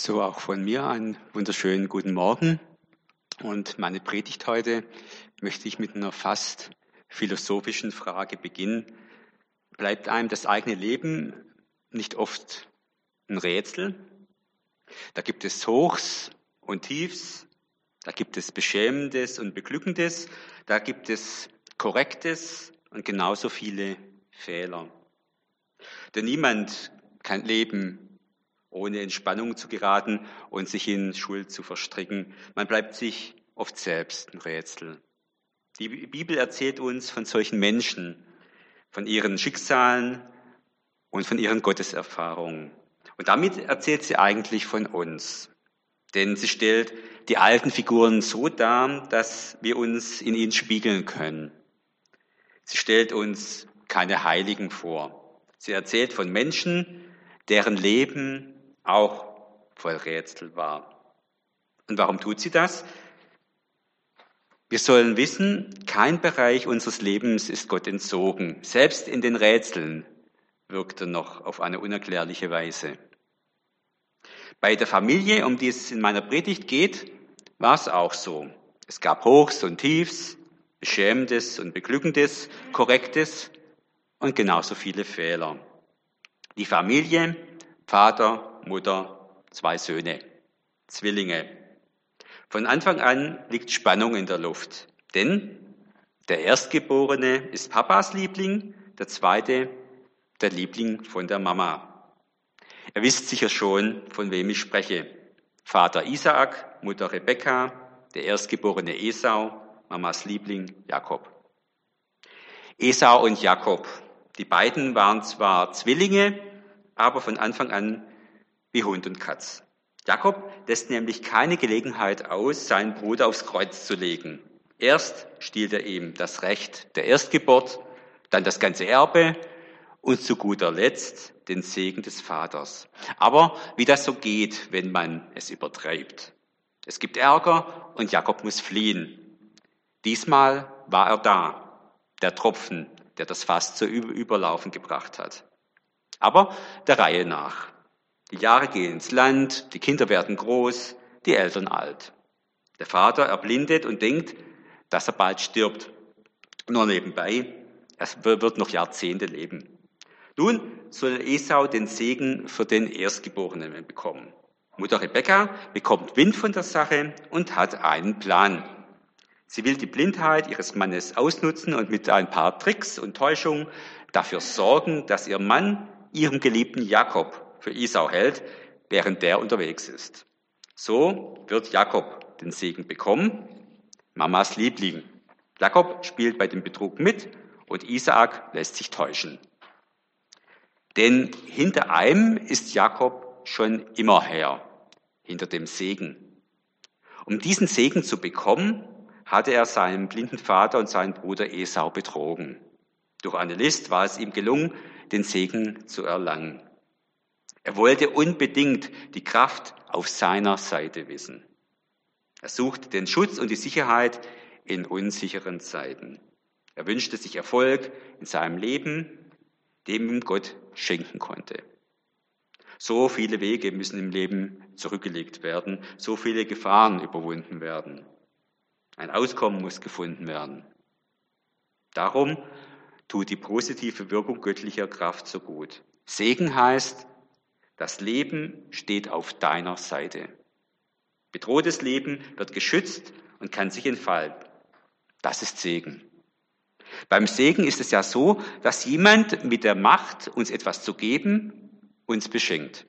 So auch von mir einen wunderschönen guten Morgen. Und meine Predigt heute möchte ich mit einer fast philosophischen Frage beginnen. Bleibt einem das eigene Leben nicht oft ein Rätsel? Da gibt es Hochs und Tiefs, da gibt es Beschämendes und Beglückendes, da gibt es Korrektes und genauso viele Fehler. Denn niemand kann leben ohne in Spannung zu geraten und sich in Schuld zu verstricken. Man bleibt sich oft selbst ein Rätsel. Die Bibel erzählt uns von solchen Menschen, von ihren Schicksalen und von ihren Gotteserfahrungen. Und damit erzählt sie eigentlich von uns. Denn sie stellt die alten Figuren so dar, dass wir uns in ihnen spiegeln können. Sie stellt uns keine Heiligen vor. Sie erzählt von Menschen, deren Leben auch voll Rätsel war. Und warum tut sie das? Wir sollen wissen, kein Bereich unseres Lebens ist Gott entzogen. Selbst in den Rätseln wirkt er noch auf eine unerklärliche Weise. Bei der Familie, um die es in meiner Predigt geht, war es auch so. Es gab Hochs und Tiefs, Beschämendes und Beglückendes, Korrektes und genauso viele Fehler. Die Familie, Vater, Mutter, zwei Söhne, Zwillinge. Von Anfang an liegt Spannung in der Luft, denn der Erstgeborene ist Papas Liebling, der zweite der Liebling von der Mama. Ihr wisst sicher schon, von wem ich spreche. Vater Isaak, Mutter Rebekka, der Erstgeborene Esau, Mamas Liebling Jakob. Esau und Jakob, die beiden waren zwar Zwillinge, aber von Anfang an wie Hund und Katz. Jakob lässt nämlich keine Gelegenheit aus, seinen Bruder aufs Kreuz zu legen. Erst stiehlt er ihm das Recht der Erstgeburt, dann das ganze Erbe und zu guter Letzt den Segen des Vaters. Aber wie das so geht, wenn man es übertreibt. Es gibt Ärger und Jakob muss fliehen. Diesmal war er da, der Tropfen, der das Fass zu Überlaufen gebracht hat. Aber der Reihe nach. Die Jahre gehen ins Land, die Kinder werden groß, die Eltern alt. Der Vater erblindet und denkt, dass er bald stirbt. Nur nebenbei, er wird noch Jahrzehnte leben. Nun soll Esau den Segen für den Erstgeborenen bekommen. Mutter Rebecca bekommt Wind von der Sache und hat einen Plan. Sie will die Blindheit ihres Mannes ausnutzen und mit ein paar Tricks und Täuschungen dafür sorgen, dass ihr Mann ihrem geliebten Jakob für Esau hält, während der unterwegs ist. So wird Jakob den Segen bekommen, Mamas Liebling. Jakob spielt bei dem Betrug mit und Isaak lässt sich täuschen. Denn hinter einem ist Jakob schon immer her, hinter dem Segen. Um diesen Segen zu bekommen, hatte er seinen blinden Vater und seinen Bruder Esau betrogen. Durch eine List war es ihm gelungen, den Segen zu erlangen. Er wollte unbedingt die Kraft auf seiner Seite wissen. Er suchte den Schutz und die Sicherheit in unsicheren Zeiten. Er wünschte sich Erfolg in seinem Leben, dem ihm Gott schenken konnte. So viele Wege müssen im Leben zurückgelegt werden, so viele Gefahren überwunden werden. Ein Auskommen muss gefunden werden. Darum tut die positive Wirkung göttlicher Kraft so gut. Segen heißt, das Leben steht auf deiner Seite. Bedrohtes Leben wird geschützt und kann sich entfalten. Das ist Segen. Beim Segen ist es ja so, dass jemand mit der Macht, uns etwas zu geben, uns beschenkt.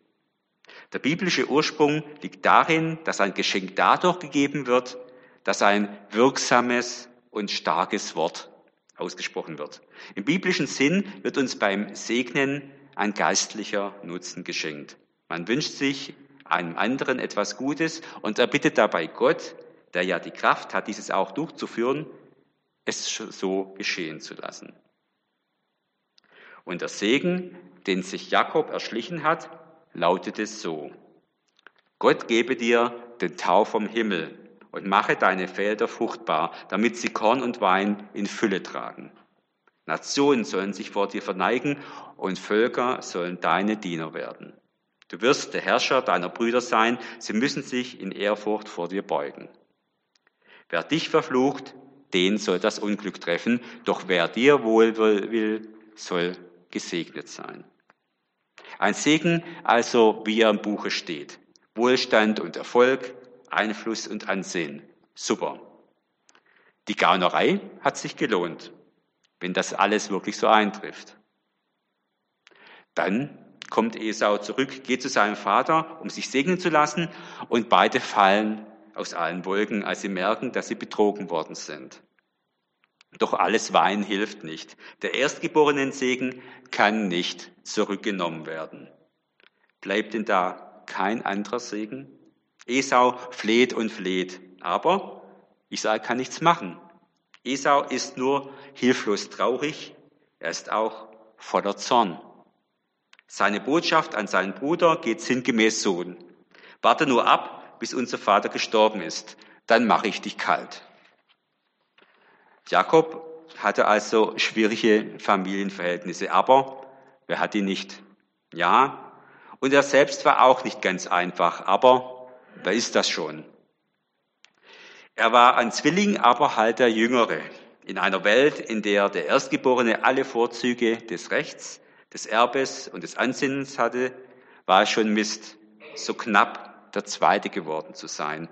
Der biblische Ursprung liegt darin, dass ein Geschenk dadurch gegeben wird, dass ein wirksames und starkes Wort ausgesprochen wird. Im biblischen Sinn wird uns beim Segnen ein geistlicher Nutzen geschenkt. Man wünscht sich einem anderen etwas Gutes und er bittet dabei Gott, der ja die Kraft hat, dieses auch durchzuführen, es so geschehen zu lassen. Und der Segen, den sich Jakob erschlichen hat, lautet es so. Gott gebe dir den Tau vom Himmel und mache deine Felder fruchtbar, damit sie Korn und Wein in Fülle tragen. Nationen sollen sich vor dir verneigen und Völker sollen deine Diener werden. Du wirst der Herrscher deiner Brüder sein, sie müssen sich in Ehrfurcht vor dir beugen. Wer dich verflucht, den soll das Unglück treffen, doch wer dir wohl will, soll gesegnet sein. Ein Segen also, wie er im Buche steht. Wohlstand und Erfolg, Einfluss und Ansehen. Super. Die Gaunerei hat sich gelohnt, wenn das alles wirklich so eintrifft. Dann kommt Esau zurück, geht zu seinem Vater, um sich segnen zu lassen, und beide fallen aus allen Wolken, als sie merken, dass sie betrogen worden sind. Doch alles Wein hilft nicht. Der erstgeborenen Segen kann nicht zurückgenommen werden. Bleibt denn da kein anderer Segen? Esau fleht und fleht, aber Isaac kann nichts machen. Esau ist nur hilflos traurig, er ist auch voller Zorn. Seine Botschaft an seinen Bruder geht sinngemäß so. Warte nur ab, bis unser Vater gestorben ist, dann mache ich dich kalt. Jakob hatte also schwierige Familienverhältnisse, aber wer hat die nicht? Ja, und er selbst war auch nicht ganz einfach, aber wer ist das schon? Er war ein Zwilling, aber halt der Jüngere. In einer Welt, in der der Erstgeborene alle Vorzüge des Rechts, des Erbes und des Ansinnens hatte, war es schon Mist, so knapp der Zweite geworden zu sein.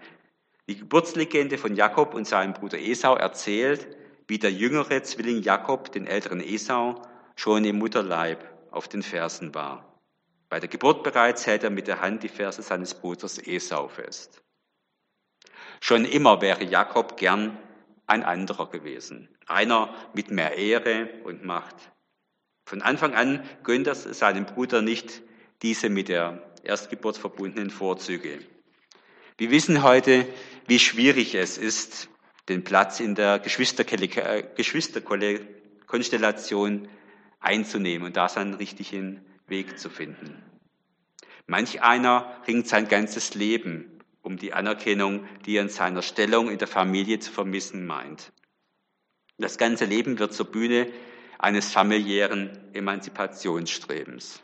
Die Geburtslegende von Jakob und seinem Bruder Esau erzählt, wie der jüngere Zwilling Jakob den älteren Esau schon im Mutterleib auf den Fersen war. Bei der Geburt bereits hält er mit der Hand die Ferse seines Bruders Esau fest. Schon immer wäre Jakob gern ein anderer gewesen, einer mit mehr Ehre und Macht. Von Anfang an gönnt er seinem Bruder nicht diese mit der Erstgeburt verbundenen Vorzüge. Wir wissen heute, wie schwierig es ist, den Platz in der Geschwisterkonstellation einzunehmen und da seinen richtigen Weg zu finden. Manch einer ringt sein ganzes Leben um die Anerkennung, die er in seiner Stellung in der Familie zu vermissen meint. Das ganze Leben wird zur Bühne eines familiären Emanzipationsstrebens.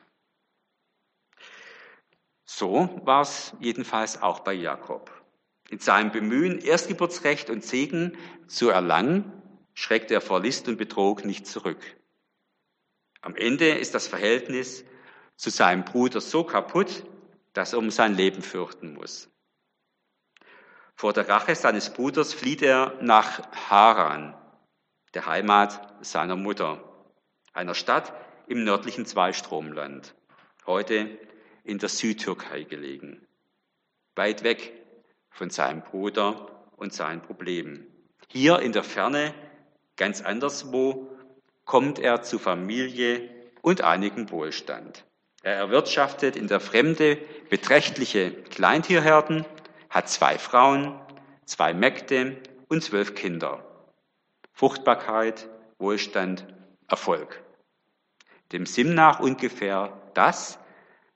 So war es jedenfalls auch bei Jakob. In seinem Bemühen, Erstgeburtsrecht und Segen zu erlangen, schreckt er vor List und Betrug nicht zurück. Am Ende ist das Verhältnis zu seinem Bruder so kaputt, dass er um sein Leben fürchten muss. Vor der Rache seines Bruders flieht er nach Haran, der Heimat seiner Mutter, einer Stadt im nördlichen Zweistromland, heute in der Südtürkei gelegen, weit weg von seinem Bruder und seinen Problemen. Hier in der Ferne, ganz anderswo, kommt er zu Familie und einigem Wohlstand. Er erwirtschaftet in der Fremde beträchtliche Kleintierherden, hat zwei Frauen, zwei Mägde und zwölf Kinder. Fruchtbarkeit, Wohlstand, Erfolg. Dem Sim nach ungefähr das,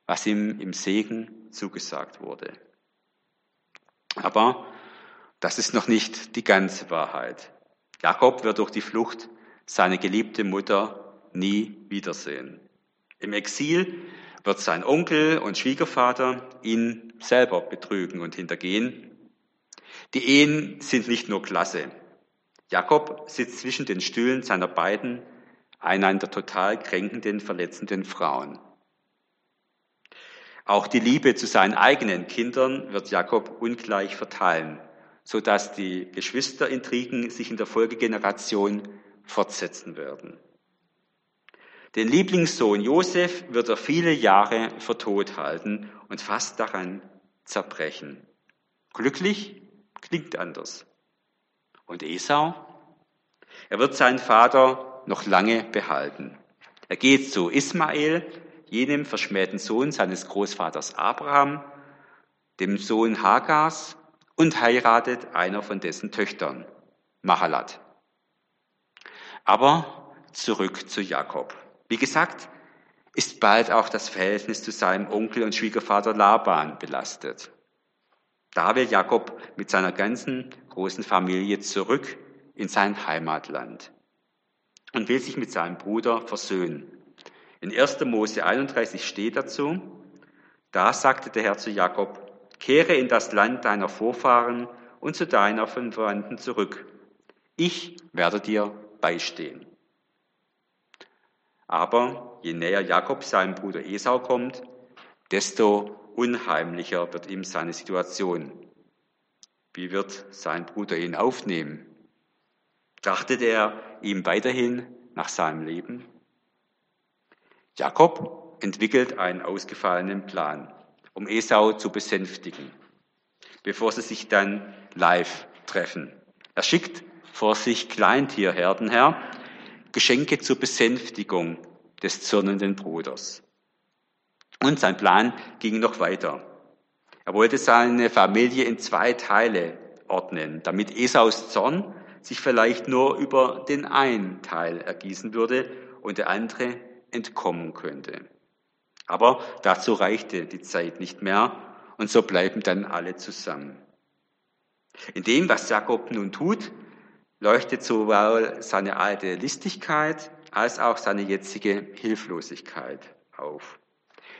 was ihm im Segen zugesagt wurde. Aber das ist noch nicht die ganze Wahrheit. Jakob wird durch die Flucht seine geliebte Mutter nie wiedersehen. Im Exil wird sein Onkel und Schwiegervater ihn selber betrügen und hintergehen. Die Ehen sind nicht nur klasse. Jakob sitzt zwischen den Stühlen seiner beiden einander total kränkenden, verletzenden Frauen. Auch die Liebe zu seinen eigenen Kindern wird Jakob ungleich verteilen, so dass die Geschwisterintrigen sich in der Folgegeneration fortsetzen werden. Den Lieblingssohn Josef wird er viele Jahre für tot halten und fast daran zerbrechen. Glücklich klingt anders. Und Esau? Er wird seinen Vater noch lange behalten. Er geht zu Ismael, jenem verschmähten Sohn seines Großvaters Abraham, dem Sohn Hagars, und heiratet einer von dessen Töchtern, Mahalat. Aber zurück zu Jakob. Wie gesagt, ist bald auch das Verhältnis zu seinem Onkel und Schwiegervater Laban belastet. Da will Jakob mit seiner ganzen großen Familie zurück in sein Heimatland und will sich mit seinem Bruder versöhnen. In 1. Mose 31 steht dazu, Da sagte der Herr zu Jakob, kehre in das Land deiner Vorfahren und zu deiner Verwandten zurück. Ich werde dir beistehen. Aber je näher Jakob seinem Bruder Esau kommt, desto unheimlicher wird ihm seine Situation. Wie wird sein Bruder ihn aufnehmen? Trachtet er ihm weiterhin nach seinem Leben? Jakob entwickelt einen ausgefallenen Plan, um Esau zu besänftigen, bevor sie sich dann live treffen. Er schickt vor sich Kleintierherden her, Geschenke zur Besänftigung des zürnenden Bruders. Und sein Plan ging noch weiter. Er wollte seine Familie in zwei Teile ordnen, damit Esaus Zorn sich vielleicht nur über den einen Teil ergießen würde und der andere entkommen könnte. Aber dazu reichte die Zeit nicht mehr und so bleiben dann alle zusammen. In dem, was Jakob nun tut, leuchtet sowohl seine alte Listigkeit als auch seine jetzige Hilflosigkeit auf.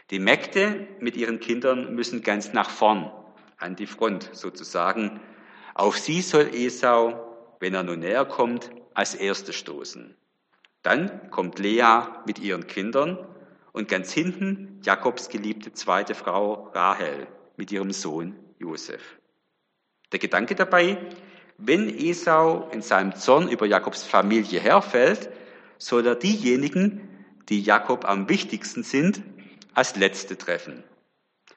Die Mägde mit ihren Kindern müssen ganz nach vorn, an die Front sozusagen. Auf sie soll Esau, wenn er nun näher kommt, als Erste stoßen. Dann kommt Lea mit ihren Kindern und ganz hinten Jakobs geliebte zweite Frau Rahel mit ihrem Sohn Josef. Der Gedanke dabei, wenn Esau in seinem Zorn über Jakobs Familie herfällt, soll er diejenigen, die Jakob am wichtigsten sind, als Letzte treffen.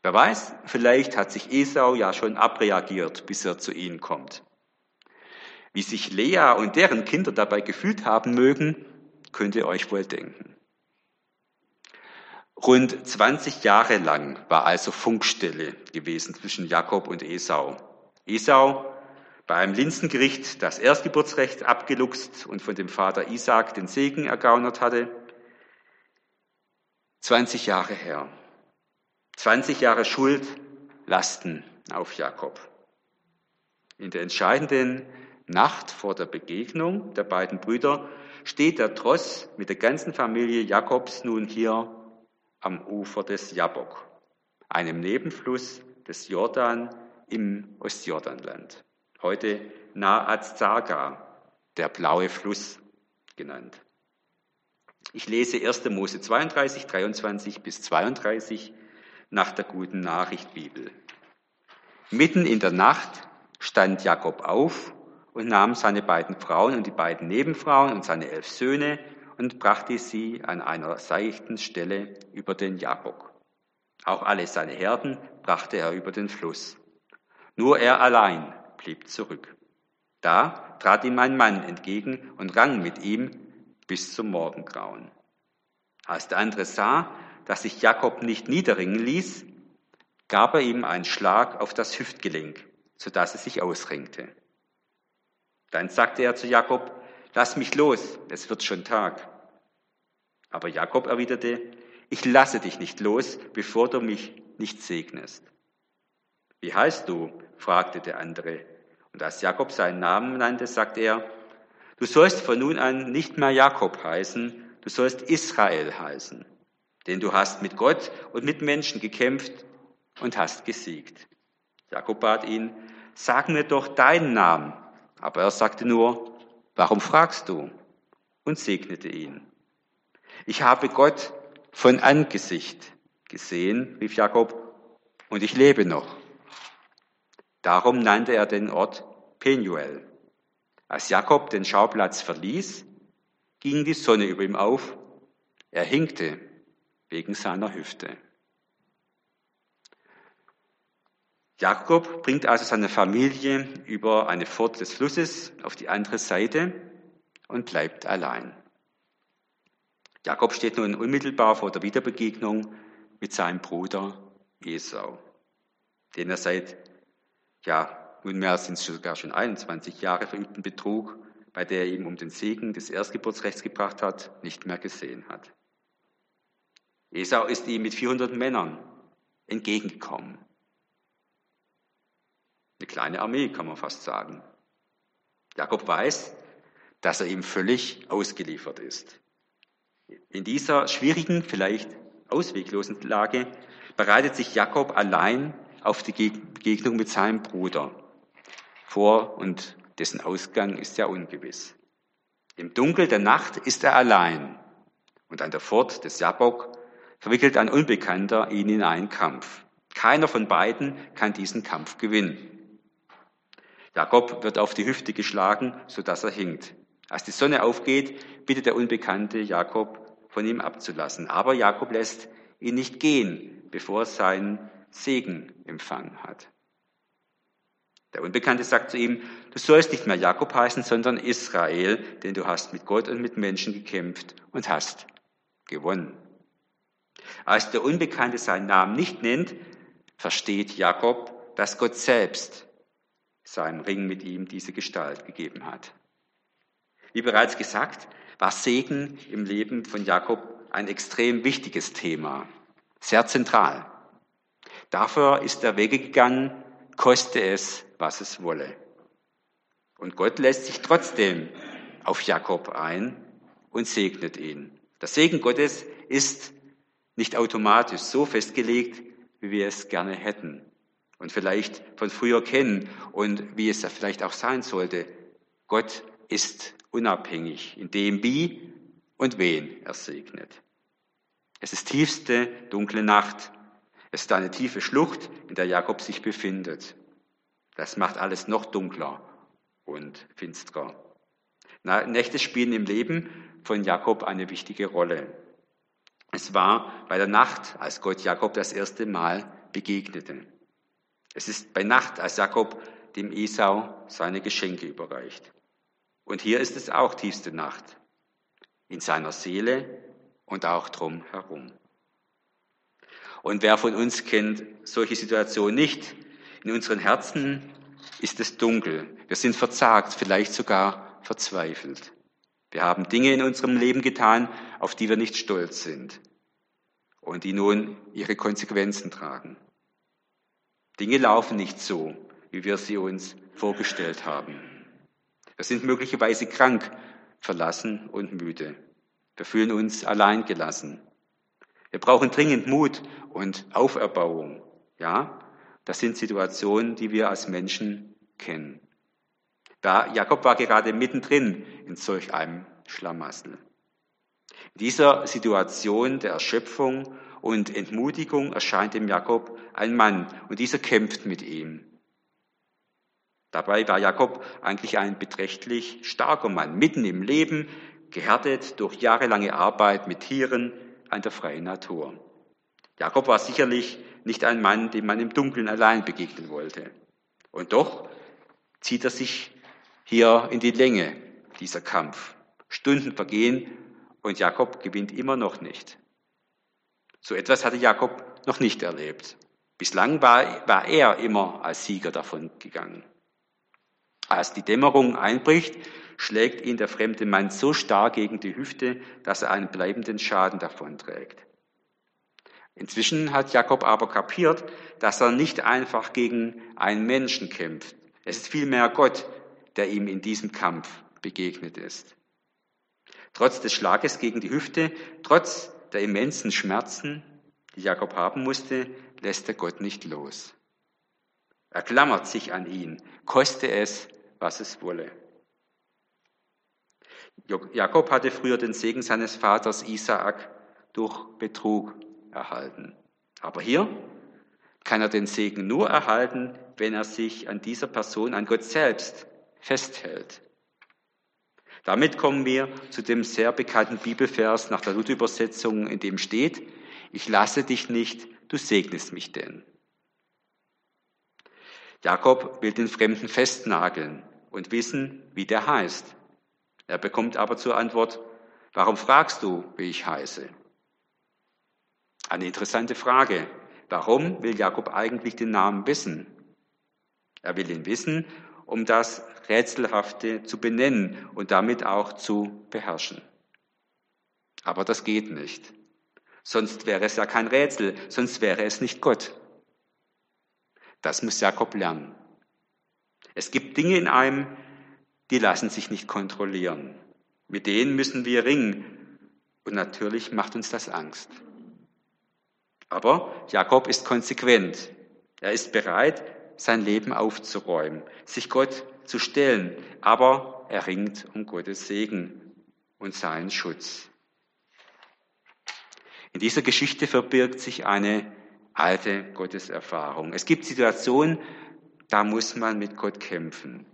Wer weiß, vielleicht hat sich Esau ja schon abreagiert, bis er zu ihnen kommt. Wie sich Lea und deren Kinder dabei gefühlt haben mögen, könnt ihr euch wohl denken. Rund 20 Jahre lang war also Funkstille gewesen zwischen Jakob und Esau. Esau bei einem Linsengericht das Erstgeburtsrecht abgeluchst und von dem Vater Isaac den Segen ergaunert hatte. 20 Jahre her. 20 Jahre Schuld lasten auf Jakob. In der entscheidenden Nacht vor der Begegnung der beiden Brüder steht der Tross mit der ganzen Familie Jakobs nun hier am Ufer des Jabok, einem Nebenfluss des Jordan im Ostjordanland heute Naazzaga, der blaue Fluss genannt. Ich lese 1. Mose 32, 23 bis 32 nach der guten Nachricht Bibel. Mitten in der Nacht stand Jakob auf und nahm seine beiden Frauen und die beiden Nebenfrauen und seine elf Söhne und brachte sie an einer seichten Stelle über den Jabok. Auch alle seine Herden brachte er über den Fluss. Nur er allein blieb zurück. Da trat ihm ein Mann entgegen und rang mit ihm bis zum Morgengrauen. Als der andere sah, dass sich Jakob nicht niederringen ließ, gab er ihm einen Schlag auf das Hüftgelenk, so dass es sich ausrenkte. Dann sagte er zu Jakob, lass mich los, es wird schon Tag. Aber Jakob erwiderte, ich lasse dich nicht los, bevor du mich nicht segnest. Wie heißt du? fragte der andere. Und als Jakob seinen Namen nannte, sagte er, du sollst von nun an nicht mehr Jakob heißen, du sollst Israel heißen, denn du hast mit Gott und mit Menschen gekämpft und hast gesiegt. Jakob bat ihn, sag mir doch deinen Namen. Aber er sagte nur, warum fragst du? Und segnete ihn. Ich habe Gott von Angesicht gesehen, rief Jakob, und ich lebe noch. Darum nannte er den Ort Penuel. Als Jakob den Schauplatz verließ, ging die Sonne über ihm auf. Er hinkte wegen seiner Hüfte. Jakob bringt also seine Familie über eine Furt des Flusses auf die andere Seite und bleibt allein. Jakob steht nun unmittelbar vor der Wiederbegegnung mit seinem Bruder Esau, den er seit ja, nunmehr sind es sogar schon 21 Jahre verübten Betrug, bei der er ihm um den Segen des Erstgeburtsrechts gebracht hat, nicht mehr gesehen hat. Esau ist ihm mit 400 Männern entgegengekommen. Eine kleine Armee, kann man fast sagen. Jakob weiß, dass er ihm völlig ausgeliefert ist. In dieser schwierigen, vielleicht ausweglosen Lage bereitet sich Jakob allein auf die Begegnung mit seinem Bruder vor und dessen Ausgang ist ja ungewiss. Im Dunkel der Nacht ist er allein und an der Fort des Jabok verwickelt ein Unbekannter ihn in einen Kampf. Keiner von beiden kann diesen Kampf gewinnen. Jakob wird auf die Hüfte geschlagen, sodass er hinkt. Als die Sonne aufgeht, bittet der Unbekannte Jakob, von ihm abzulassen. Aber Jakob lässt ihn nicht gehen, bevor seinen Segen empfangen hat. Der Unbekannte sagt zu ihm, du sollst nicht mehr Jakob heißen, sondern Israel, denn du hast mit Gott und mit Menschen gekämpft und hast gewonnen. Als der Unbekannte seinen Namen nicht nennt, versteht Jakob, dass Gott selbst seinem Ring mit ihm diese Gestalt gegeben hat. Wie bereits gesagt, war Segen im Leben von Jakob ein extrem wichtiges Thema, sehr zentral. Dafür ist er Wege gegangen, koste es, was es wolle. Und Gott lässt sich trotzdem auf Jakob ein und segnet ihn. Der Segen Gottes ist nicht automatisch so festgelegt, wie wir es gerne hätten und vielleicht von früher kennen und wie es vielleicht auch sein sollte. Gott ist unabhängig in dem, wie und wen er segnet. Es ist tiefste dunkle Nacht. Es ist eine tiefe Schlucht, in der Jakob sich befindet. Das macht alles noch dunkler und finsterer. Nächte spielen im Leben von Jakob eine wichtige Rolle. Es war bei der Nacht, als Gott Jakob das erste Mal begegnete. Es ist bei Nacht, als Jakob dem Esau seine Geschenke überreicht. Und hier ist es auch tiefste Nacht, in seiner Seele und auch drum herum. Und wer von uns kennt solche Situationen nicht? In unseren Herzen ist es dunkel. Wir sind verzagt, vielleicht sogar verzweifelt. Wir haben Dinge in unserem Leben getan, auf die wir nicht stolz sind und die nun ihre Konsequenzen tragen. Dinge laufen nicht so, wie wir sie uns vorgestellt haben. Wir sind möglicherweise krank, verlassen und müde. Wir fühlen uns allein gelassen. Wir brauchen dringend Mut und Auferbauung. Ja, das sind Situationen, die wir als Menschen kennen. Da Jakob war gerade mittendrin in solch einem Schlamassel. In dieser Situation der Erschöpfung und Entmutigung erscheint dem Jakob ein Mann und dieser kämpft mit ihm. Dabei war Jakob eigentlich ein beträchtlich starker Mann, mitten im Leben, gehärtet durch jahrelange Arbeit mit Tieren an der freien Natur. Jakob war sicherlich nicht ein Mann, dem man im Dunkeln allein begegnen wollte. Und doch zieht er sich hier in die Länge, dieser Kampf. Stunden vergehen und Jakob gewinnt immer noch nicht. So etwas hatte Jakob noch nicht erlebt. Bislang war, war er immer als Sieger davon gegangen. Als die Dämmerung einbricht, schlägt ihn der fremde Mann so stark gegen die Hüfte, dass er einen bleibenden Schaden davonträgt. Inzwischen hat Jakob aber kapiert, dass er nicht einfach gegen einen Menschen kämpft. Es ist vielmehr Gott, der ihm in diesem Kampf begegnet ist. Trotz des Schlages gegen die Hüfte, trotz der immensen Schmerzen, die Jakob haben musste, lässt er Gott nicht los. Er klammert sich an ihn, koste es, was es wolle. Jakob hatte früher den Segen seines Vaters Isaak durch Betrug erhalten. Aber hier kann er den Segen nur erhalten, wenn er sich an dieser Person, an Gott selbst festhält. Damit kommen wir zu dem sehr bekannten Bibelvers nach der Luther-Übersetzung, in dem steht, ich lasse dich nicht, du segnest mich denn. Jakob will den Fremden festnageln und wissen, wie der heißt. Er bekommt aber zur Antwort, warum fragst du, wie ich heiße? Eine interessante Frage. Warum will Jakob eigentlich den Namen wissen? Er will ihn wissen, um das Rätselhafte zu benennen und damit auch zu beherrschen. Aber das geht nicht. Sonst wäre es ja kein Rätsel, sonst wäre es nicht Gott. Das muss Jakob lernen. Es gibt Dinge in einem, die lassen sich nicht kontrollieren. Mit denen müssen wir ringen. Und natürlich macht uns das Angst. Aber Jakob ist konsequent. Er ist bereit, sein Leben aufzuräumen, sich Gott zu stellen, aber er ringt um Gottes Segen und seinen Schutz. In dieser Geschichte verbirgt sich eine alte Gotteserfahrung. Es gibt Situationen, da muss man mit Gott kämpfen.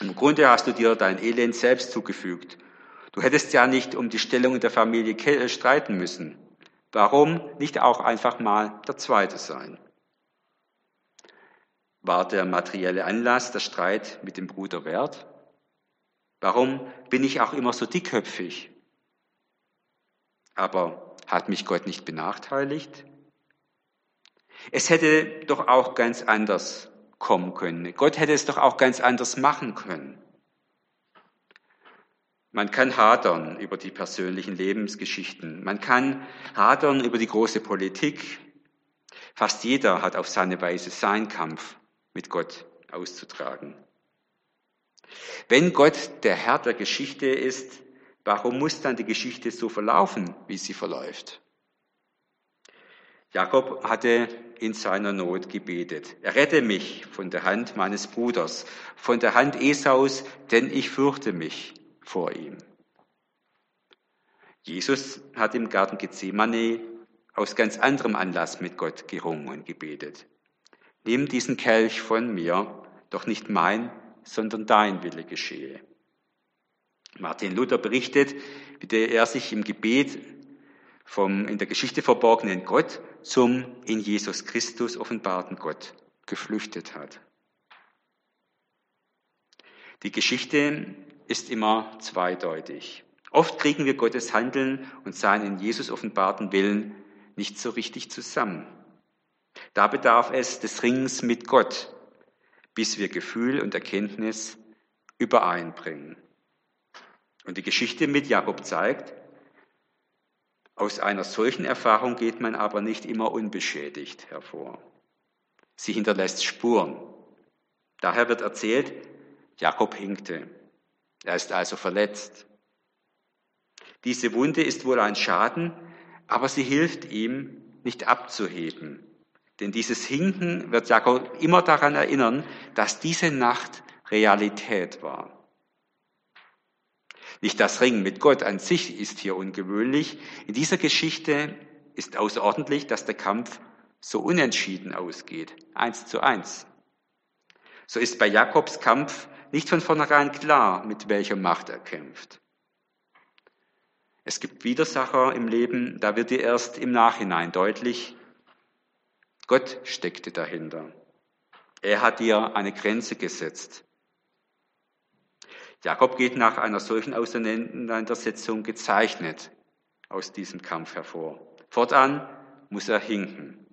Im Grunde hast du dir dein Elend selbst zugefügt. Du hättest ja nicht um die Stellung in der Familie äh, streiten müssen. Warum nicht auch einfach mal der Zweite sein? War der materielle Anlass der Streit mit dem Bruder wert? Warum bin ich auch immer so dickköpfig? Aber hat mich Gott nicht benachteiligt? Es hätte doch auch ganz anders kommen können. Gott hätte es doch auch ganz anders machen können. Man kann hadern über die persönlichen Lebensgeschichten. Man kann hadern über die große Politik. Fast jeder hat auf seine Weise seinen Kampf mit Gott auszutragen. Wenn Gott der Herr der Geschichte ist, warum muss dann die Geschichte so verlaufen, wie sie verläuft? Jakob hatte in seiner Not gebetet. Errette mich von der Hand meines Bruders, von der Hand Esaus, denn ich fürchte mich vor ihm. Jesus hat im Garten Gethsemane aus ganz anderem Anlass mit Gott gerungen und gebetet. Nimm diesen Kelch von mir, doch nicht mein, sondern dein Wille geschehe. Martin Luther berichtet, wie er sich im Gebet vom in der Geschichte verborgenen Gott zum in Jesus Christus offenbarten Gott geflüchtet hat. Die Geschichte ist immer zweideutig. Oft kriegen wir Gottes Handeln und seinen in Jesus offenbarten Willen nicht so richtig zusammen. Da bedarf es des Ringens mit Gott, bis wir Gefühl und Erkenntnis übereinbringen. Und die Geschichte mit Jakob zeigt, aus einer solchen Erfahrung geht man aber nicht immer unbeschädigt hervor. Sie hinterlässt Spuren. Daher wird erzählt, Jakob hinkte. Er ist also verletzt. Diese Wunde ist wohl ein Schaden, aber sie hilft ihm, nicht abzuheben. Denn dieses Hinken wird Jakob immer daran erinnern, dass diese Nacht Realität war. Nicht das Ringen mit Gott an sich ist hier ungewöhnlich. In dieser Geschichte ist außerordentlich, dass der Kampf so unentschieden ausgeht. Eins zu eins. So ist bei Jakobs Kampf nicht von vornherein klar, mit welcher Macht er kämpft. Es gibt Widersacher im Leben, da wird dir erst im Nachhinein deutlich, Gott steckte dahinter. Er hat dir eine Grenze gesetzt. Jakob geht nach einer solchen Auseinandersetzung gezeichnet aus diesem Kampf hervor. Fortan muss er hinken.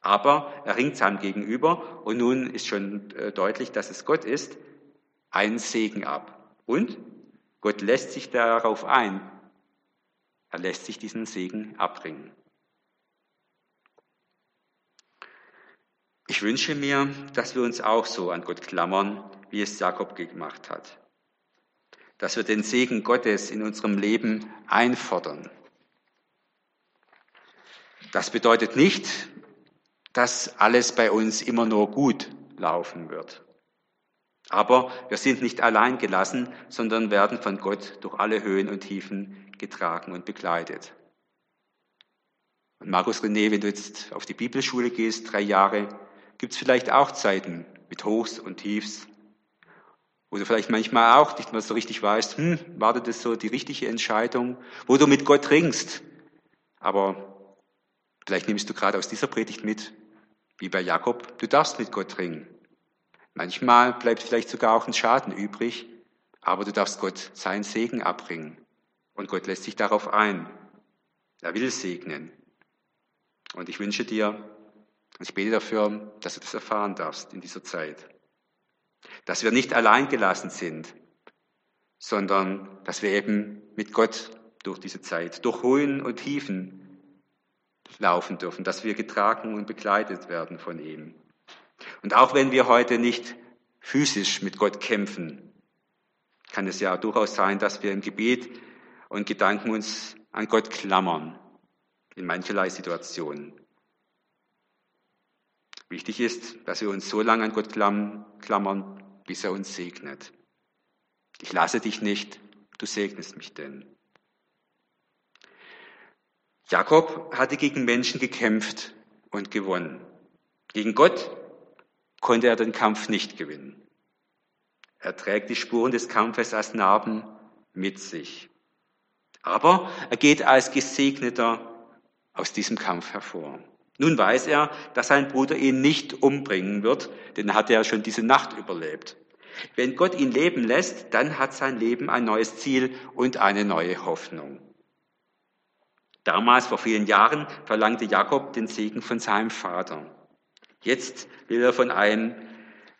Aber er ringt seinem Gegenüber und nun ist schon äh, deutlich, dass es Gott ist, einen Segen ab. Und Gott lässt sich darauf ein. Er lässt sich diesen Segen abbringen. Ich wünsche mir, dass wir uns auch so an Gott klammern, wie es Jakob gemacht hat. Dass wir den Segen Gottes in unserem Leben einfordern. Das bedeutet nicht, dass alles bei uns immer nur gut laufen wird. Aber wir sind nicht allein gelassen, sondern werden von Gott durch alle Höhen und Tiefen getragen und begleitet. Und Markus René, wenn du jetzt auf die Bibelschule gehst, drei Jahre, gibt es vielleicht auch Zeiten mit Hochs und Tiefs, wo du vielleicht manchmal auch nicht mehr so richtig weißt, hm, war das so die richtige Entscheidung, wo du mit Gott ringst. Aber vielleicht nimmst du gerade aus dieser Predigt mit, wie bei Jakob, du darfst mit Gott ringen. Manchmal bleibt vielleicht sogar auch ein Schaden übrig, aber du darfst Gott seinen Segen abbringen. Und Gott lässt sich darauf ein. Er will segnen. Und ich wünsche dir, ich bete dafür, dass du das erfahren darfst in dieser Zeit. Dass wir nicht allein gelassen sind, sondern dass wir eben mit Gott durch diese Zeit, durch Höhen und Tiefen laufen dürfen, dass wir getragen und begleitet werden von ihm. Und auch wenn wir heute nicht physisch mit Gott kämpfen, kann es ja durchaus sein, dass wir im Gebet und Gedanken uns an Gott klammern in mancherlei Situationen. Wichtig ist, dass wir uns so lange an Gott klammern, bis er uns segnet. Ich lasse dich nicht, du segnest mich denn. Jakob hatte gegen Menschen gekämpft und gewonnen. Gegen Gott konnte er den Kampf nicht gewinnen. Er trägt die Spuren des Kampfes als Narben mit sich. Aber er geht als Gesegneter aus diesem Kampf hervor. Nun weiß er, dass sein Bruder ihn nicht umbringen wird, denn er hat ja schon diese Nacht überlebt. Wenn Gott ihn leben lässt, dann hat sein Leben ein neues Ziel und eine neue Hoffnung. Damals, vor vielen Jahren, verlangte Jakob den Segen von seinem Vater. Jetzt will er von einem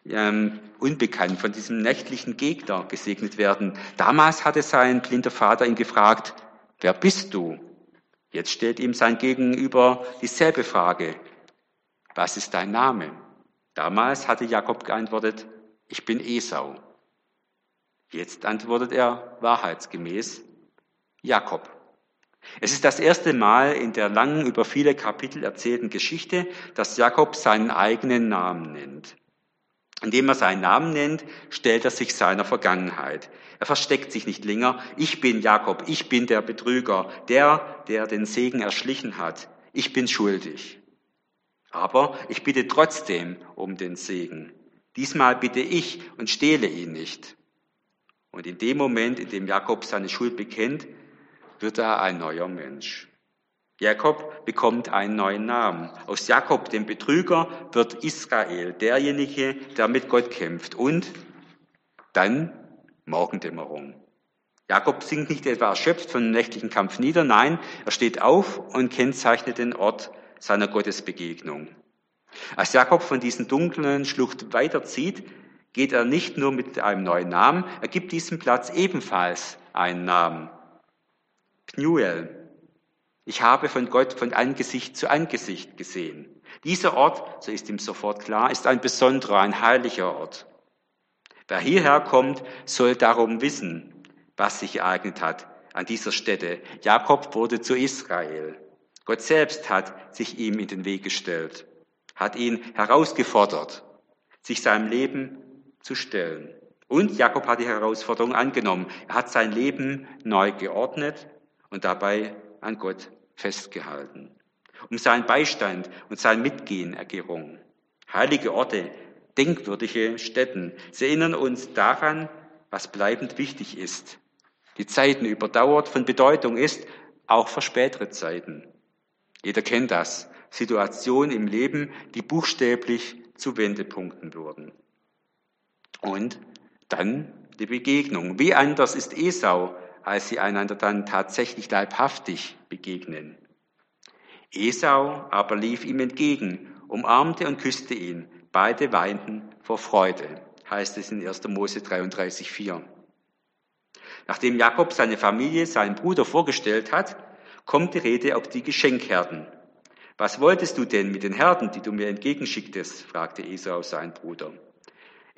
ähm, Unbekannten, von diesem nächtlichen Gegner gesegnet werden. Damals hatte sein blinder Vater ihn gefragt, wer bist du? Jetzt stellt ihm sein Gegenüber dieselbe Frage. Was ist dein Name? Damals hatte Jakob geantwortet, ich bin Esau. Jetzt antwortet er wahrheitsgemäß, Jakob. Es ist das erste Mal in der langen, über viele Kapitel erzählten Geschichte, dass Jakob seinen eigenen Namen nennt. Indem er seinen Namen nennt, stellt er sich seiner Vergangenheit. Er versteckt sich nicht länger. Ich bin Jakob, ich bin der Betrüger, der, der den Segen erschlichen hat. Ich bin schuldig. Aber ich bitte trotzdem um den Segen. Diesmal bitte ich und stehle ihn nicht. Und in dem Moment, in dem Jakob seine Schuld bekennt, wird er ein neuer Mensch. Jakob bekommt einen neuen Namen. Aus Jakob, dem Betrüger, wird Israel, derjenige, der mit Gott kämpft. Und dann Morgendämmerung. Jakob sinkt nicht etwa erschöpft von dem nächtlichen Kampf nieder, nein, er steht auf und kennzeichnet den Ort seiner Gottesbegegnung. Als Jakob von diesen dunklen Schlucht weiterzieht, geht er nicht nur mit einem neuen Namen, er gibt diesem Platz ebenfalls einen Namen. Pnuel. Ich habe von Gott von Angesicht zu Angesicht gesehen. Dieser Ort, so ist ihm sofort klar, ist ein besonderer, ein heiliger Ort. Wer hierher kommt, soll darum wissen, was sich ereignet hat an dieser Stätte. Jakob wurde zu Israel. Gott selbst hat sich ihm in den Weg gestellt, hat ihn herausgefordert, sich seinem Leben zu stellen. Und Jakob hat die Herausforderung angenommen. Er hat sein Leben neu geordnet und dabei an Gott festgehalten. Um seinen Beistand und sein Mitgehen ergerungen. Heilige Orte, denkwürdige Stätten, sie erinnern uns daran, was bleibend wichtig ist. Die Zeiten überdauert von Bedeutung ist, auch für spätere Zeiten. Jeder kennt das. Situationen im Leben, die buchstäblich zu Wendepunkten wurden. Und dann die Begegnung. Wie anders ist Esau als sie einander dann tatsächlich leibhaftig begegnen. Esau aber lief ihm entgegen, umarmte und küsste ihn. Beide weinten vor Freude, heißt es in 1. Mose 33, 4. Nachdem Jakob seine Familie seinem Bruder vorgestellt hat, kommt die Rede auf die Geschenkherden. Was wolltest du denn mit den Herden, die du mir entgegenschicktest? fragte Esau seinen Bruder.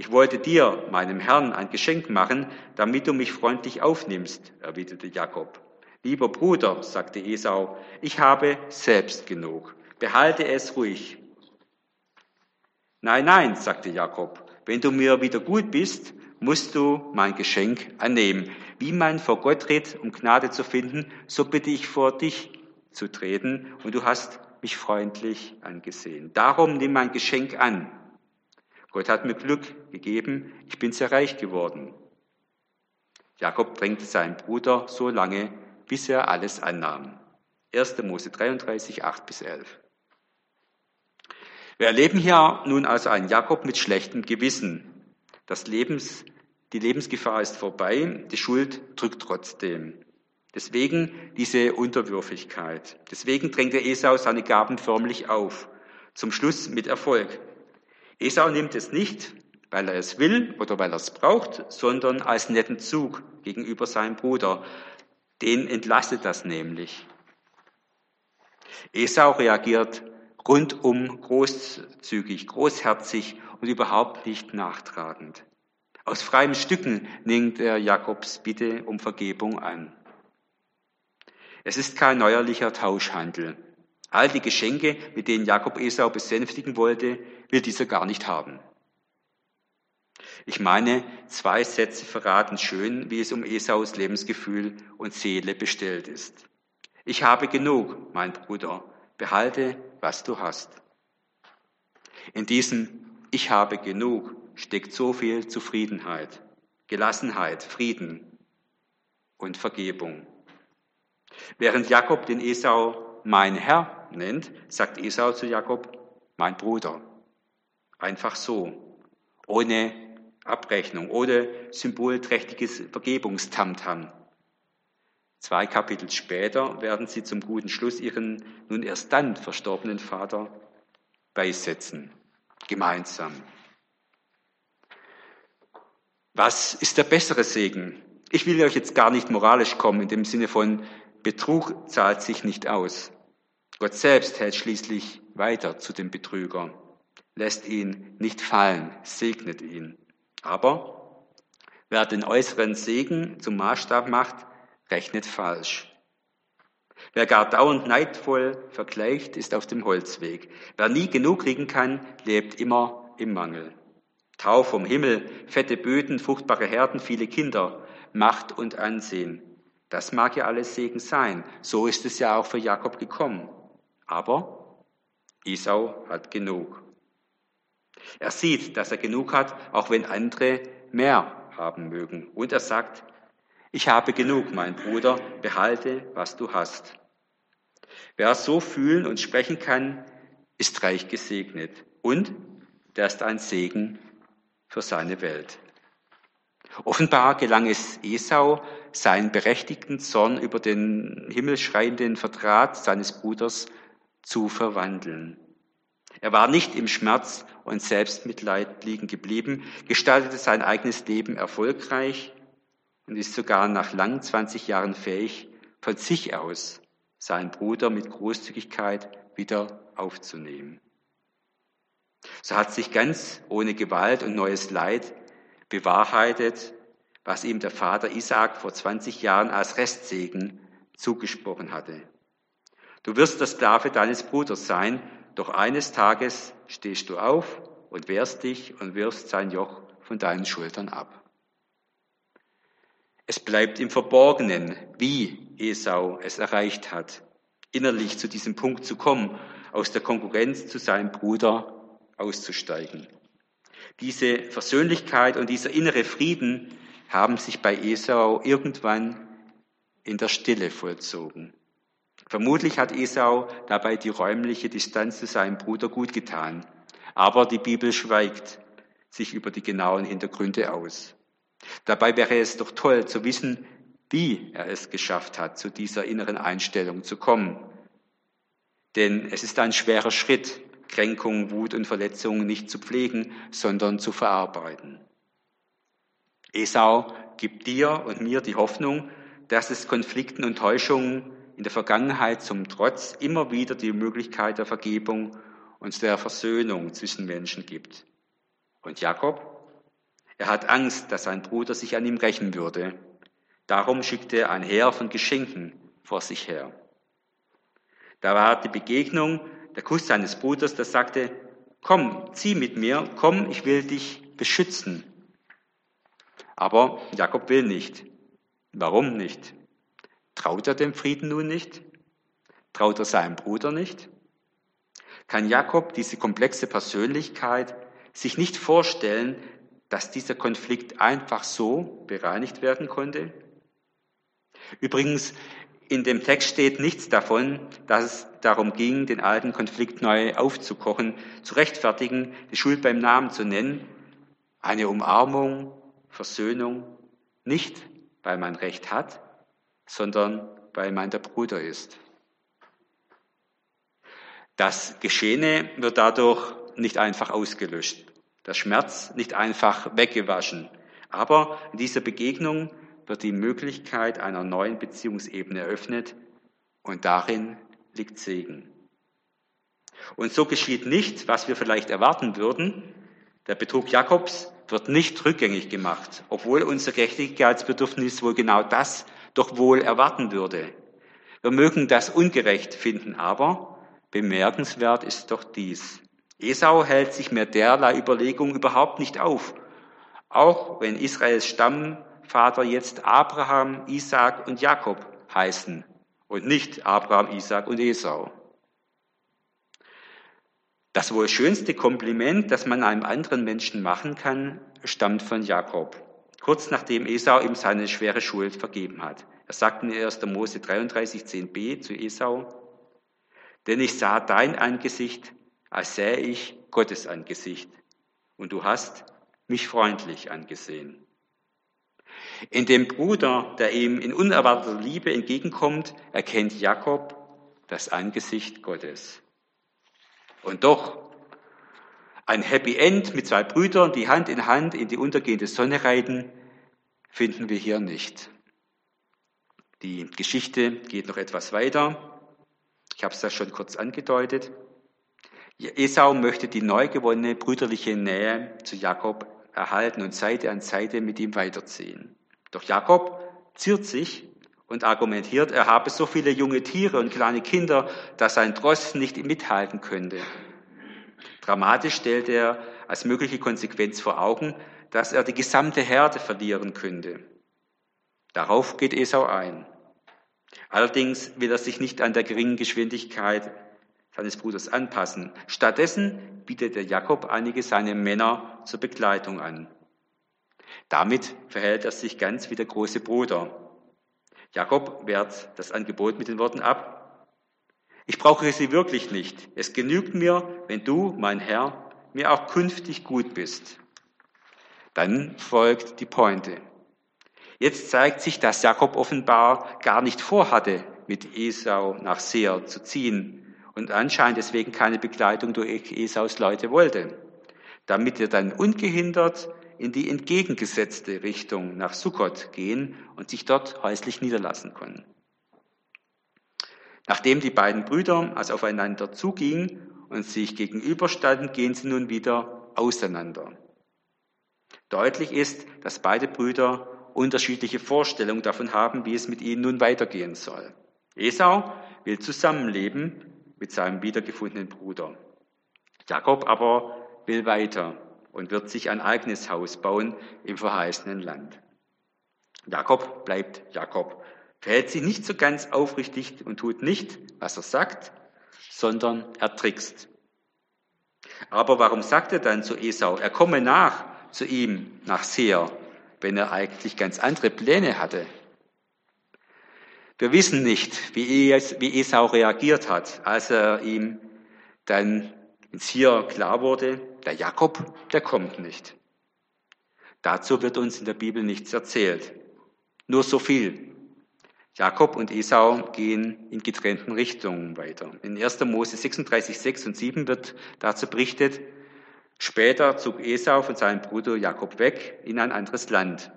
Ich wollte dir, meinem Herrn, ein Geschenk machen, damit du mich freundlich aufnimmst, erwiderte Jakob. Lieber Bruder, sagte Esau, ich habe selbst genug. Behalte es ruhig. Nein, nein, sagte Jakob, wenn du mir wieder gut bist, musst du mein Geschenk annehmen. Wie man vor Gott tritt, um Gnade zu finden, so bitte ich vor dich zu treten und du hast mich freundlich angesehen. Darum nimm mein Geschenk an. Gott hat mir Glück gegeben, ich bin sehr reich geworden. Jakob drängte seinen Bruder so lange, bis er alles annahm. 1. Mose 33, 8 bis 11. Wir erleben hier nun also einen Jakob mit schlechtem Gewissen. Das Lebens, die Lebensgefahr ist vorbei, die Schuld drückt trotzdem. Deswegen diese Unterwürfigkeit. Deswegen drängt der Esau seine Gaben förmlich auf. Zum Schluss mit Erfolg. Esau nimmt es nicht, weil er es will oder weil er es braucht, sondern als netten Zug gegenüber seinem Bruder. Den entlastet das nämlich. Esau reagiert rundum großzügig, großherzig und überhaupt nicht nachtragend. Aus freien Stücken nimmt er Jakobs Bitte um Vergebung an. Es ist kein neuerlicher Tauschhandel. All die Geschenke, mit denen Jakob Esau besänftigen wollte, will dieser gar nicht haben. Ich meine, zwei Sätze verraten schön, wie es um Esaus Lebensgefühl und Seele bestellt ist. Ich habe genug, mein Bruder, behalte, was du hast. In diesem Ich habe genug steckt so viel Zufriedenheit, Gelassenheit, Frieden und Vergebung. Während Jakob den Esau mein Herr nennt, sagt Esau zu Jakob mein Bruder. Einfach so, ohne Abrechnung, ohne symbolträchtiges Vergebungstamtam. Zwei Kapitel später werden sie zum guten Schluss ihren nun erst dann verstorbenen Vater beisetzen, gemeinsam. Was ist der bessere Segen? Ich will euch jetzt gar nicht moralisch kommen, in dem Sinne von Betrug zahlt sich nicht aus. Gott selbst hält schließlich weiter zu dem Betrüger, lässt ihn nicht fallen, segnet ihn. Aber wer den äußeren Segen zum Maßstab macht, rechnet falsch. Wer gar dauernd neidvoll vergleicht, ist auf dem Holzweg. Wer nie genug kriegen kann, lebt immer im Mangel. Tau vom Himmel, fette Böden, fruchtbare Herden, viele Kinder, Macht und Ansehen. Das mag ja alles Segen sein. So ist es ja auch für Jakob gekommen. Aber Isau hat genug. Er sieht, dass er genug hat, auch wenn andere mehr haben mögen. Und er sagt, ich habe genug, mein Bruder, behalte, was du hast. Wer so fühlen und sprechen kann, ist reich gesegnet. Und der ist ein Segen für seine Welt. Offenbar gelang es Esau, seinen berechtigten Zorn über den himmelschreienden Vertrat seines Bruders zu verwandeln. Er war nicht im Schmerz und Selbstmitleid liegen geblieben, gestaltete sein eigenes Leben erfolgreich und ist sogar nach langen 20 Jahren fähig, von sich aus seinen Bruder mit Großzügigkeit wieder aufzunehmen. So hat sich ganz ohne Gewalt und neues Leid bewahrheitet, was ihm der Vater Isaac vor 20 Jahren als Restsegen zugesprochen hatte. Du wirst der Sklave deines Bruders sein, doch eines Tages stehst du auf und wehrst dich und wirfst sein Joch von deinen Schultern ab. Es bleibt im Verborgenen, wie Esau es erreicht hat, innerlich zu diesem Punkt zu kommen, aus der Konkurrenz zu seinem Bruder auszusteigen. Diese Versöhnlichkeit und dieser innere Frieden haben sich bei Esau irgendwann in der Stille vollzogen. Vermutlich hat Esau dabei die räumliche Distanz zu seinem Bruder gut getan, aber die Bibel schweigt sich über die genauen Hintergründe aus. Dabei wäre es doch toll zu wissen, wie er es geschafft hat, zu dieser inneren Einstellung zu kommen. Denn es ist ein schwerer Schritt, Kränkung, Wut und Verletzungen nicht zu pflegen, sondern zu verarbeiten. Esau gibt dir und mir die Hoffnung, dass es Konflikten und Täuschungen in der Vergangenheit zum Trotz immer wieder die Möglichkeit der Vergebung und der Versöhnung zwischen Menschen gibt. Und Jakob? Er hat Angst, dass sein Bruder sich an ihm rächen würde. Darum schickte er ein Heer von Geschenken vor sich her. Da war die Begegnung der Kuss seines Bruders, der sagte, komm, zieh mit mir, komm, ich will dich beschützen. Aber Jakob will nicht. Warum nicht? Traut er dem Frieden nun nicht? Traut er seinem Bruder nicht? Kann Jakob, diese komplexe Persönlichkeit, sich nicht vorstellen, dass dieser Konflikt einfach so bereinigt werden konnte? Übrigens, in dem Text steht nichts davon, dass es darum ging, den alten Konflikt neu aufzukochen, zu rechtfertigen, die Schuld beim Namen zu nennen. Eine Umarmung, Versöhnung, nicht weil man Recht hat, sondern weil man der Bruder ist. Das Geschehene wird dadurch nicht einfach ausgelöscht, der Schmerz nicht einfach weggewaschen. Aber in dieser Begegnung wird die Möglichkeit einer neuen Beziehungsebene eröffnet und darin liegt Segen. Und so geschieht nicht, was wir vielleicht erwarten würden. Der Betrug Jakobs wird nicht rückgängig gemacht, obwohl unser Gerechtigkeitsbedürfnis wohl genau das doch wohl erwarten würde. Wir mögen das ungerecht finden, aber Bemerkenswert ist doch dies. Esau hält sich mehr derlei Überlegung überhaupt nicht auf. Auch wenn Israels Stammvater jetzt Abraham, Isaac und Jakob heißen und nicht Abraham, Isaac und Esau. Das wohl schönste Kompliment, das man einem anderen Menschen machen kann, stammt von Jakob, kurz nachdem Esau ihm seine schwere Schuld vergeben hat. Er sagt in 1. Mose 33, 10b zu Esau, denn ich sah dein Angesicht, als sähe ich Gottes Angesicht, und du hast mich freundlich angesehen. In dem Bruder, der ihm in unerwarteter Liebe entgegenkommt, erkennt Jakob das Angesicht Gottes. Und doch, ein Happy End mit zwei Brüdern, die Hand in Hand in die untergehende Sonne reiten, finden wir hier nicht. Die Geschichte geht noch etwas weiter. Ich habe es ja schon kurz angedeutet. Esau möchte die neu gewonnene brüderliche Nähe zu Jakob erhalten und Seite an Seite mit ihm weiterziehen. Doch Jakob ziert sich und argumentiert, er habe so viele junge Tiere und kleine Kinder, dass sein Tross nicht mithalten könnte. Dramatisch stellt er als mögliche Konsequenz vor Augen, dass er die gesamte Herde verlieren könnte. Darauf geht Esau ein. Allerdings will er sich nicht an der geringen Geschwindigkeit seines Bruders anpassen. Stattdessen bietet der Jakob einige seiner Männer zur Begleitung an. Damit verhält er sich ganz wie der große Bruder. Jakob wehrt das Angebot mit den Worten ab. Ich brauche sie wirklich nicht. Es genügt mir, wenn du, mein Herr, mir auch künftig gut bist. Dann folgt die Pointe. Jetzt zeigt sich, dass Jakob offenbar gar nicht vorhatte, mit Esau nach Seer zu ziehen und anscheinend deswegen keine Begleitung durch Esaus Leute wollte, damit er dann ungehindert in die entgegengesetzte Richtung nach Sukkot gehen und sich dort häuslich niederlassen können. Nachdem die beiden Brüder also aufeinander zugingen und sich gegenüberstanden, gehen sie nun wieder auseinander. Deutlich ist, dass beide Brüder unterschiedliche Vorstellungen davon haben, wie es mit ihnen nun weitergehen soll. Esau will zusammenleben mit seinem wiedergefundenen Bruder. Jakob aber will weiter und wird sich ein eigenes Haus bauen im verheißenen Land. Jakob bleibt Jakob, verhält sich nicht so ganz aufrichtig und tut nicht, was er sagt, sondern er trickst. Aber warum sagt er dann zu Esau, er komme nach zu ihm, nach Seer, wenn er eigentlich ganz andere Pläne hatte? Wir wissen nicht, wie Esau reagiert hat, als er ihm dann ins hier klar wurde, der Jakob, der kommt nicht. Dazu wird uns in der Bibel nichts erzählt. Nur so viel. Jakob und Esau gehen in getrennten Richtungen weiter. In 1. Mose 36, 6 und 7 wird dazu berichtet, später zog Esau von seinem Bruder Jakob weg in ein anderes Land.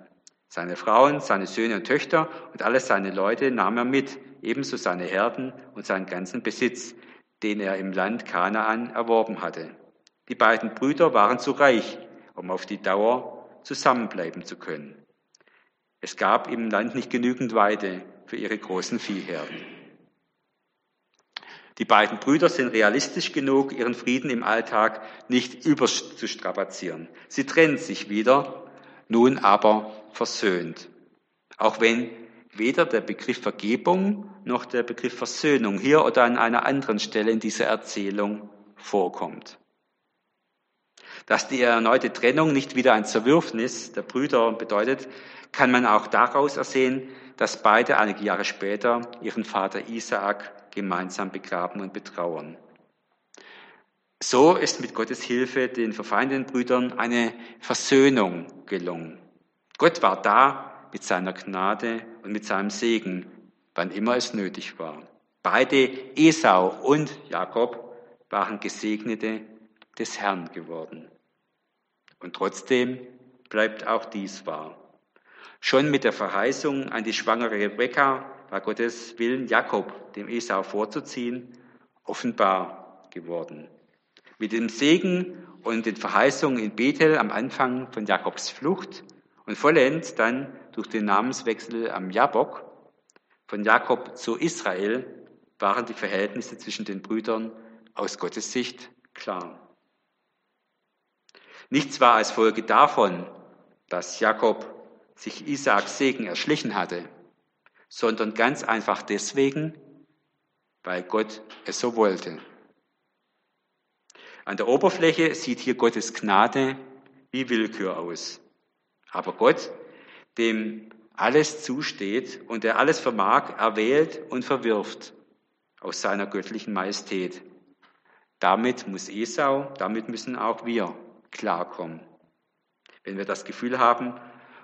Seine Frauen, seine Söhne und Töchter und alle seine Leute nahm er mit, ebenso seine Herden und seinen ganzen Besitz, den er im Land Kanaan erworben hatte. Die beiden Brüder waren zu reich, um auf die Dauer zusammenbleiben zu können. Es gab im Land nicht genügend Weide für ihre großen Viehherden. Die beiden Brüder sind realistisch genug, ihren Frieden im Alltag nicht überzustrapazieren. Sie trennen sich wieder, nun aber versöhnt. Auch wenn weder der Begriff Vergebung noch der Begriff Versöhnung hier oder an einer anderen Stelle in dieser Erzählung vorkommt. Dass die erneute Trennung nicht wieder ein Zerwürfnis der Brüder bedeutet, kann man auch daraus ersehen, dass beide einige Jahre später ihren Vater Isaak gemeinsam begraben und betrauern. So ist mit Gottes Hilfe den verfeindeten Brüdern eine Versöhnung gelungen. Gott war da mit seiner Gnade und mit seinem Segen, wann immer es nötig war. Beide, Esau und Jakob, waren Gesegnete des Herrn geworden. Und trotzdem bleibt auch dies wahr. Schon mit der Verheißung an die schwangere Rebekka war Gottes Willen, Jakob, dem Esau vorzuziehen, offenbar geworden. Mit dem Segen und den Verheißungen in Bethel am Anfang von Jakobs Flucht und vollends dann durch den Namenswechsel am Jabok von Jakob zu Israel waren die Verhältnisse zwischen den Brüdern aus Gottes Sicht klar. Nicht zwar als Folge davon, dass Jakob sich Isaaks Segen erschlichen hatte, sondern ganz einfach deswegen, weil Gott es so wollte. An der Oberfläche sieht hier Gottes Gnade wie Willkür aus. Aber Gott, dem alles zusteht und der alles vermag, erwählt und verwirft aus seiner göttlichen Majestät. Damit muss Esau, damit müssen auch wir klarkommen. Wenn wir das Gefühl haben,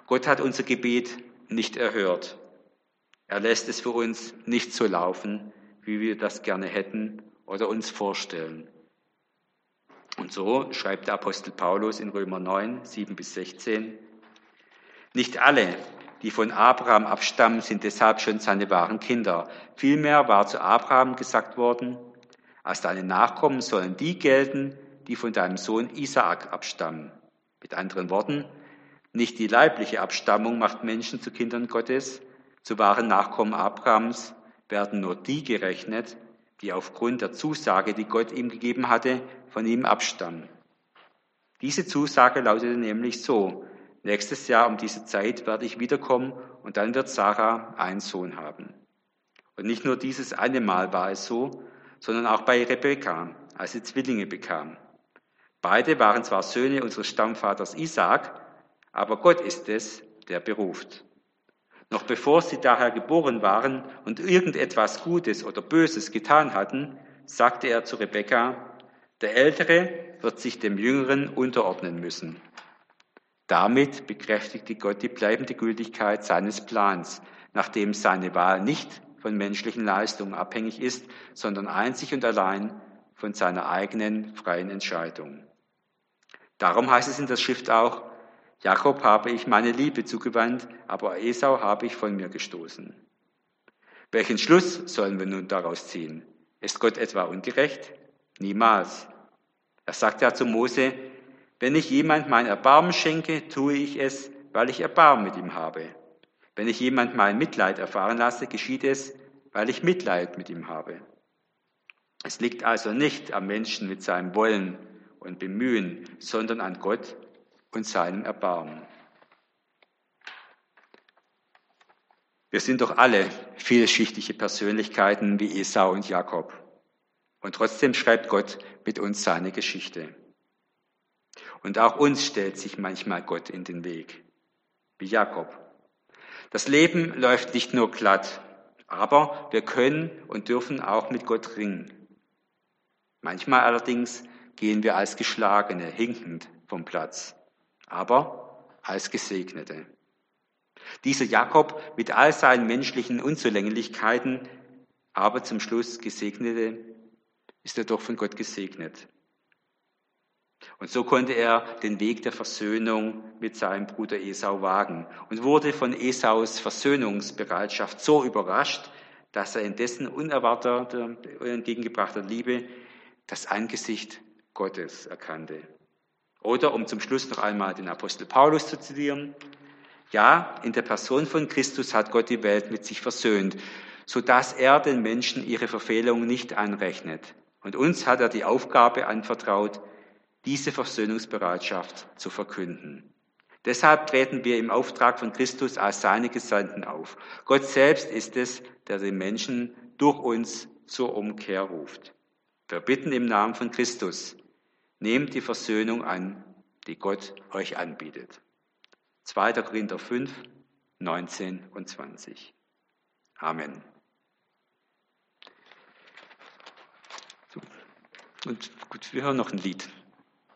Gott hat unser Gebet nicht erhört. Er lässt es für uns nicht so laufen, wie wir das gerne hätten oder uns vorstellen. Und so schreibt der Apostel Paulus in Römer 9, 7 bis 16, nicht alle, die von Abraham abstammen, sind deshalb schon seine wahren Kinder. Vielmehr war zu Abraham gesagt worden, als deine Nachkommen sollen die gelten, die von deinem Sohn Isaak abstammen. Mit anderen Worten, nicht die leibliche Abstammung macht Menschen zu Kindern Gottes, zu wahren Nachkommen Abrahams werden nur die gerechnet, die aufgrund der Zusage, die Gott ihm gegeben hatte, von ihm abstammen. Diese Zusage lautete nämlich so, nächstes Jahr um diese Zeit werde ich wiederkommen und dann wird Sarah einen Sohn haben. Und nicht nur dieses eine Mal war es so, sondern auch bei Rebekka, als sie Zwillinge bekam. Beide waren zwar Söhne unseres Stammvaters Isaac, aber Gott ist es, der beruft. Noch bevor sie daher geboren waren und irgendetwas Gutes oder Böses getan hatten, sagte er zu Rebekka, der Ältere wird sich dem Jüngeren unterordnen müssen. Damit bekräftigte Gott die bleibende Gültigkeit seines Plans, nachdem seine Wahl nicht von menschlichen Leistungen abhängig ist, sondern einzig und allein von seiner eigenen freien Entscheidung. Darum heißt es in der Schrift auch, Jakob habe ich meine Liebe zugewandt, aber Esau habe ich von mir gestoßen. Welchen Schluss sollen wir nun daraus ziehen? Ist Gott etwa ungerecht? Niemals. Er sagt ja zu Mose, wenn ich jemand mein Erbarmen schenke, tue ich es, weil ich Erbarmen mit ihm habe. Wenn ich jemand mein Mitleid erfahren lasse, geschieht es, weil ich Mitleid mit ihm habe. Es liegt also nicht am Menschen mit seinem Wollen und Bemühen, sondern an Gott und seinem Erbarmen. Wir sind doch alle vielschichtige Persönlichkeiten wie Esau und Jakob. Und trotzdem schreibt Gott mit uns seine Geschichte. Und auch uns stellt sich manchmal Gott in den Weg, wie Jakob. Das Leben läuft nicht nur glatt, aber wir können und dürfen auch mit Gott ringen. Manchmal allerdings gehen wir als Geschlagene hinkend vom Platz, aber als Gesegnete. Dieser Jakob mit all seinen menschlichen Unzulänglichkeiten, aber zum Schluss Gesegnete, ist er doch von Gott gesegnet. Und so konnte er den Weg der Versöhnung mit seinem Bruder Esau wagen und wurde von Esaus Versöhnungsbereitschaft so überrascht, dass er in dessen unerwarteter, entgegengebrachter Liebe das Angesicht Gottes erkannte. Oder um zum Schluss noch einmal den Apostel Paulus zu zitieren, ja, in der Person von Christus hat Gott die Welt mit sich versöhnt, so dass er den Menschen ihre Verfehlungen nicht anrechnet. Und uns hat er die Aufgabe anvertraut, diese Versöhnungsbereitschaft zu verkünden. Deshalb treten wir im Auftrag von Christus als seine Gesandten auf. Gott selbst ist es, der den Menschen durch uns zur Umkehr ruft. Wir bitten im Namen von Christus, nehmt die Versöhnung an, die Gott euch anbietet. 2. Korinther 5, 19 und 20. Amen. Und gut, wir hören noch ein Lied.